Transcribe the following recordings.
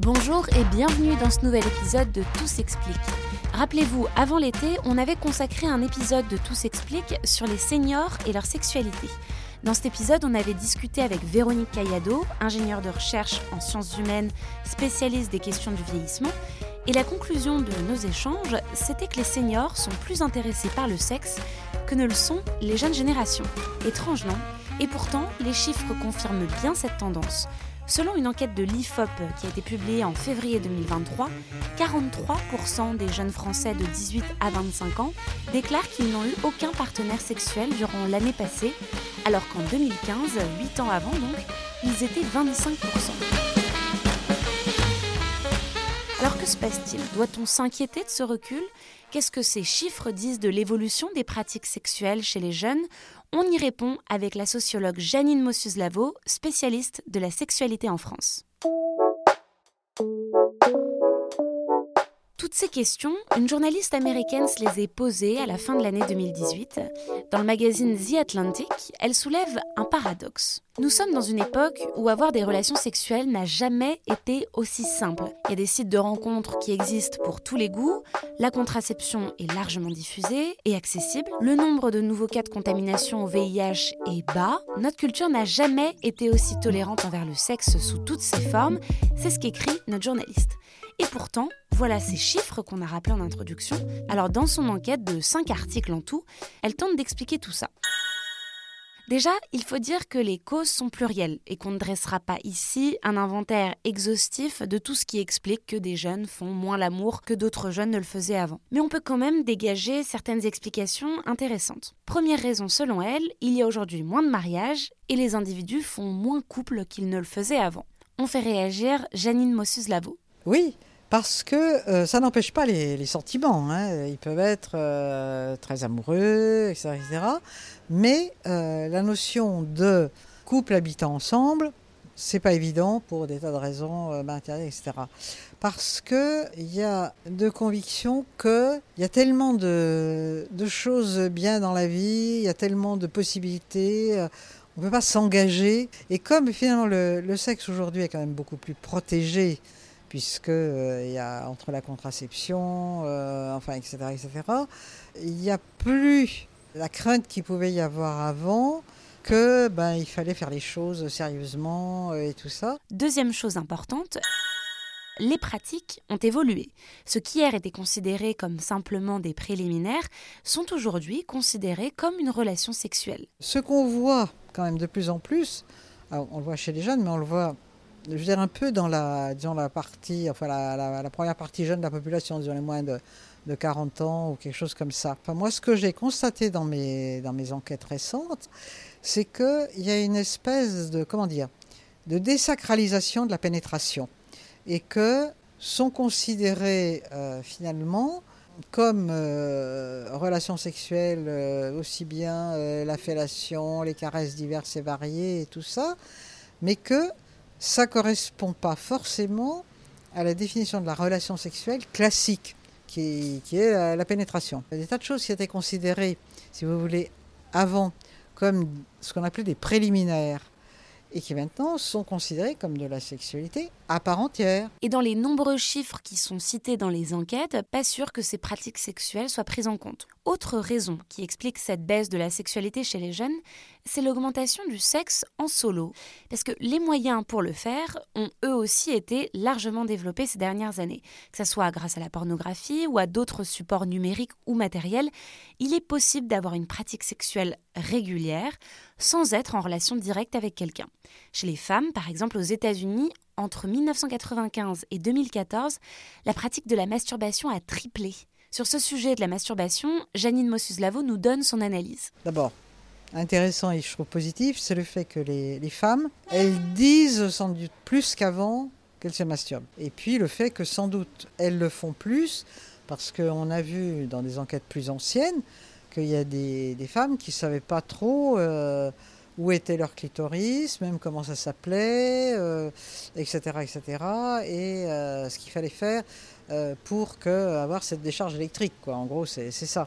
Bonjour et bienvenue dans ce nouvel épisode de Tout s'explique. Rappelez-vous, avant l'été, on avait consacré un épisode de Tout s'explique sur les seniors et leur sexualité. Dans cet épisode, on avait discuté avec Véronique Cayado, ingénieure de recherche en sciences humaines, spécialiste des questions du vieillissement, et la conclusion de nos échanges, c'était que les seniors sont plus intéressés par le sexe que ne le sont les jeunes générations. Étrange, non? Et pourtant, les chiffres confirment bien cette tendance. Selon une enquête de l'IFOP qui a été publiée en février 2023, 43% des jeunes Français de 18 à 25 ans déclarent qu'ils n'ont eu aucun partenaire sexuel durant l'année passée, alors qu'en 2015, 8 ans avant donc, ils étaient 25%. Alors que se passe-t-il? Doit-on s'inquiéter de ce recul? Qu'est-ce que ces chiffres disent de l'évolution des pratiques sexuelles chez les jeunes? On y répond avec la sociologue Janine Mossus-Lavo, spécialiste de la sexualité en France. Toutes ces questions, une journaliste américaine se les est posées à la fin de l'année 2018. Dans le magazine The Atlantic, elle soulève un paradoxe. Nous sommes dans une époque où avoir des relations sexuelles n'a jamais été aussi simple. Il y a des sites de rencontres qui existent pour tous les goûts, la contraception est largement diffusée et accessible, le nombre de nouveaux cas de contamination au VIH est bas, notre culture n'a jamais été aussi tolérante envers le sexe sous toutes ses formes, c'est ce qu'écrit notre journaliste. Et pourtant, voilà ces chiffres qu'on a rappelés en introduction. Alors dans son enquête de 5 articles en tout, elle tente d'expliquer tout ça. Déjà, il faut dire que les causes sont plurielles et qu'on ne dressera pas ici un inventaire exhaustif de tout ce qui explique que des jeunes font moins l'amour que d'autres jeunes ne le faisaient avant. Mais on peut quand même dégager certaines explications intéressantes. Première raison selon elle, il y a aujourd'hui moins de mariages et les individus font moins couple qu'ils ne le faisaient avant. On fait réagir Janine Mossus-Lavo. Oui, parce que euh, ça n'empêche pas les, sentiments. Hein. Ils peuvent être euh, très amoureux, etc. Mais euh, la notion de couple habitant ensemble, c'est pas évident pour des tas de raisons matérielles, etc. Parce qu'il y a de conviction qu'il y a tellement de, choses bien dans la vie, il y a tellement de possibilités on ne peut pas s'engager. Et comme finalement le sexe aujourd'hui est quand même beaucoup plus protégé puisque euh, il y a entre la contraception, euh, enfin, etc., etc., il n'y a plus la crainte qu'il pouvait y avoir avant que ben, il fallait faire les choses sérieusement euh, et tout ça. Deuxième chose importante, les pratiques ont évolué. Ce qui hier était considéré comme simplement des préliminaires sont aujourd'hui considérés comme une relation sexuelle. Ce qu'on voit quand même de plus en plus, on le voit chez les jeunes, mais on le voit je veux dire, un peu dans la, la partie, enfin la, première partie jeune de la population, disons les moins de, 40 ans ou quelque chose comme ça. Enfin, moi, ce que j'ai constaté dans mes, dans mes enquêtes récentes, c'est qu'il y a une espèce de, comment dire, de désacralisation de la pénétration et que sont considérées euh, finalement comme euh, relations sexuelles euh, aussi bien la fellation, les caresses diverses et variées et tout ça, mais que ça ne correspond pas forcément à la définition de la relation sexuelle classique, qui, est la, pénétration. Il y a des tas de choses qui étaient considérées, si vous voulez, avant comme ce qu'on appelait des préliminaires, et qui maintenant sont considérées comme de la sexualité à part entière. Et dans les nombreux chiffres qui sont cités dans les enquêtes, pas sûr que ces pratiques sexuelles soient prises en compte. Autre raison qui explique cette baisse de la sexualité chez les jeunes, c'est l'augmentation du sexe en solo. Parce que les moyens pour le faire ont eux aussi été largement développés ces dernières années. Que ce soit grâce à la pornographie ou à d'autres supports numériques ou matériels, il est possible d'avoir une pratique sexuelle régulière sans être en relation directe avec quelqu'un. Chez les femmes, par exemple aux États-Unis, entre 1995 et 2014, la pratique de la masturbation a triplé. Sur ce sujet de la masturbation, Janine Mossus-Lavo nous donne son analyse. D'abord, intéressant et je trouve positif, c'est le fait que les, les, femmes, elles disent sans doute plus qu'avant qu'elles se masturbent. Et puis le fait que sans doute elles le font plus, parce qu'on a vu dans des enquêtes plus anciennes qu'il y a des, femmes qui ne savaient pas trop euh, où était leur clitoris, même comment ça s'appelait, euh, etc., etc., et euh, ce qu'il fallait faire pour avoir cette décharge électrique. En gros, c'est ça.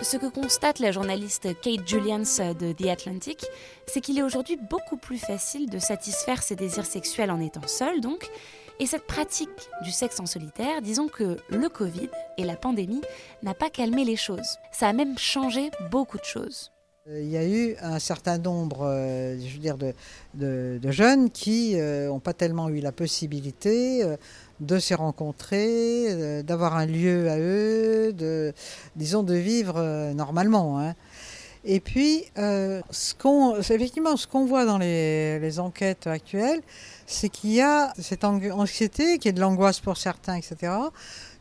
Ce que constate la journaliste Kate Julians de The Atlantic, c'est qu'il est aujourd'hui beaucoup plus facile de satisfaire ses désirs sexuels en étant seul, donc. Et cette pratique du sexe en solitaire, disons que le Covid et la pandémie n'a pas calmé les choses. Ça a même changé beaucoup de choses. Il y a eu un certain nombre je veux dire, de, jeunes qui n'ont pas tellement eu la possibilité de se rencontrer, d'avoir un lieu à eux, de, disons, de vivre normalement. Hein. Et puis, euh, ce effectivement, ce qu'on voit dans les, les enquêtes actuelles, c'est qu'il y a cette anxiété, qui est de l'angoisse pour certains, etc.,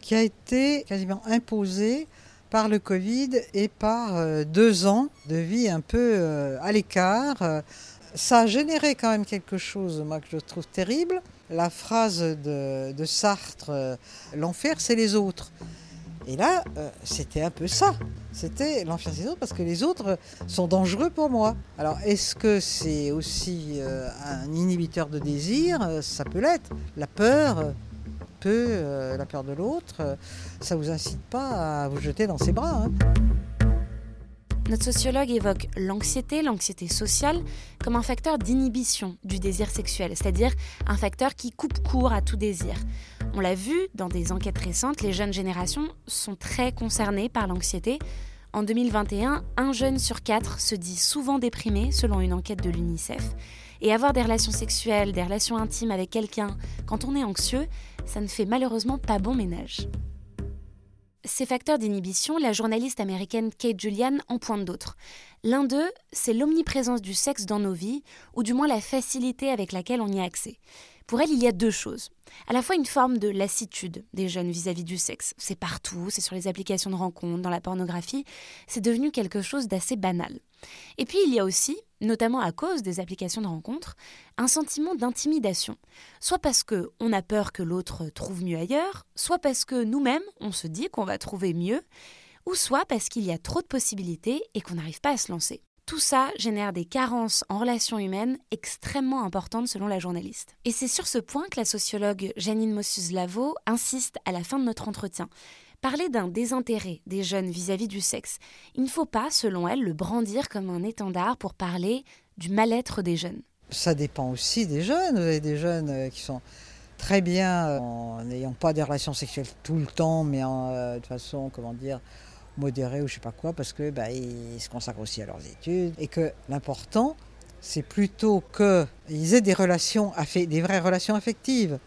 qui a été quasiment imposée par le Covid et par euh, deux ans de vie un peu euh, à l'écart. Ça a généré quand même quelque chose, moi, que je trouve terrible. La phrase de, de Sartre, l'enfer, c'est les autres. Et là, euh, c'était un peu ça. C'était l'enfer des autres parce que les autres sont dangereux pour moi. Alors, est-ce que c'est aussi euh, un inhibiteur de désir? Ça peut l'être. La peur peut, euh, la peur de l'autre, ça vous incite pas à vous jeter dans ses bras. Hein. Notre sociologue évoque l'anxiété, l'anxiété sociale, comme un facteur d'inhibition du désir sexuel, c'est-à-dire un facteur qui coupe court à tout désir. On l'a vu dans des enquêtes récentes, les jeunes générations sont très concernées par l'anxiété. En 2021, un jeune sur quatre se dit souvent déprimé, selon une enquête de l'UNICEF. Et avoir des relations sexuelles, des relations intimes avec quelqu'un quand on est anxieux, ça ne fait malheureusement pas bon ménage. Ces facteurs d'inhibition, la journaliste américaine Kate Julian en pointe d'autres. L'un d'eux, c'est l'omniprésence du sexe dans nos vies, ou du moins la facilité avec laquelle on y a accès. Pour elle, il y a deux choses. À la fois une forme de lassitude des jeunes vis-à-vis du sexe. C'est partout, c'est sur les applications de rencontres, dans la pornographie. C'est devenu quelque chose d'assez banal. Et puis il y a aussi, notamment à cause des applications de rencontres, un sentiment d'intimidation. Soit parce que on a peur que l'autre trouve mieux ailleurs, soit parce que nous-mêmes, on se dit qu'on va trouver mieux, ou soit parce qu'il y a trop de possibilités et qu'on n'arrive pas à se lancer. Tout ça génère des carences en relations humaines extrêmement importantes selon la journaliste. Et c'est sur ce point que la sociologue Janine Mossus-Lavo insiste à la fin de notre entretien. Parler d'un désintérêt des jeunes vis-à-vis du sexe, il ne faut pas, selon elle, le brandir comme un étendard pour parler du mal-être des jeunes. Ça dépend aussi des jeunes. Avez des jeunes euh, qui sont très bien euh, en n'ayant pas des relations sexuelles tout le temps, mais en, euh, de façon, comment dire, modérés ou je sais pas quoi, parce que bah, ils se consacrent aussi à leurs études et que l'important, c'est plutôt qu'ils aient des relations, des vraies relations affectives,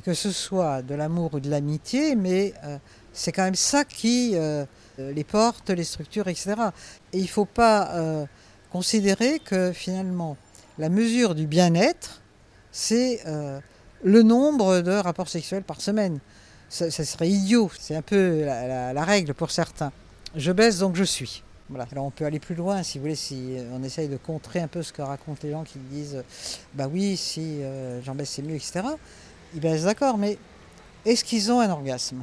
que ce soit de l'amour ou de l'amitié, mais euh, c'est quand même ça qui euh, les porte, les structures, etc. Et il ne faut pas euh, considérer que finalement, la mesure du bien-être, c'est le nombre de rapports sexuels par semaine ça, serait idiot. C'est un peu la, règle pour certains. Je baisse donc je suis. Voilà. Alors on peut aller plus loin si vous voulez, si on essaye de contrer un peu ce que racontent les gens qui disent bah oui, si j'en baisse c'est mieux, etc. Ils baissent d'accord, mais est-ce qu'ils ont un orgasme?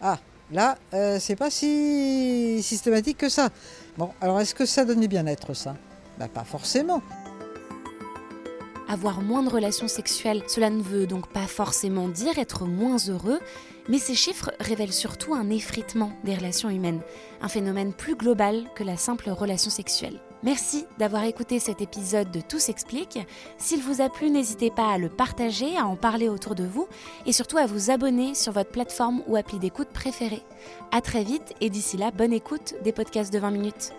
Ah, là, euh, c'est pas si systématique que ça. Bon, alors est-ce que ça donne du bien-être ça? Bah, Pas forcément. Avoir moins de relations sexuelles, cela ne veut donc pas forcément dire être moins heureux, mais ces chiffres révèlent surtout un effritement des relations humaines, un phénomène plus global que la simple relation sexuelle. Merci d'avoir écouté cet épisode de Tout s'explique. S'il vous a plu, n'hésitez pas à le partager, à en parler autour de vous et surtout à vous abonner sur votre plateforme ou appli d'écoute préférée. À très vite et d'ici là, bonne écoute des podcasts de 20 minutes.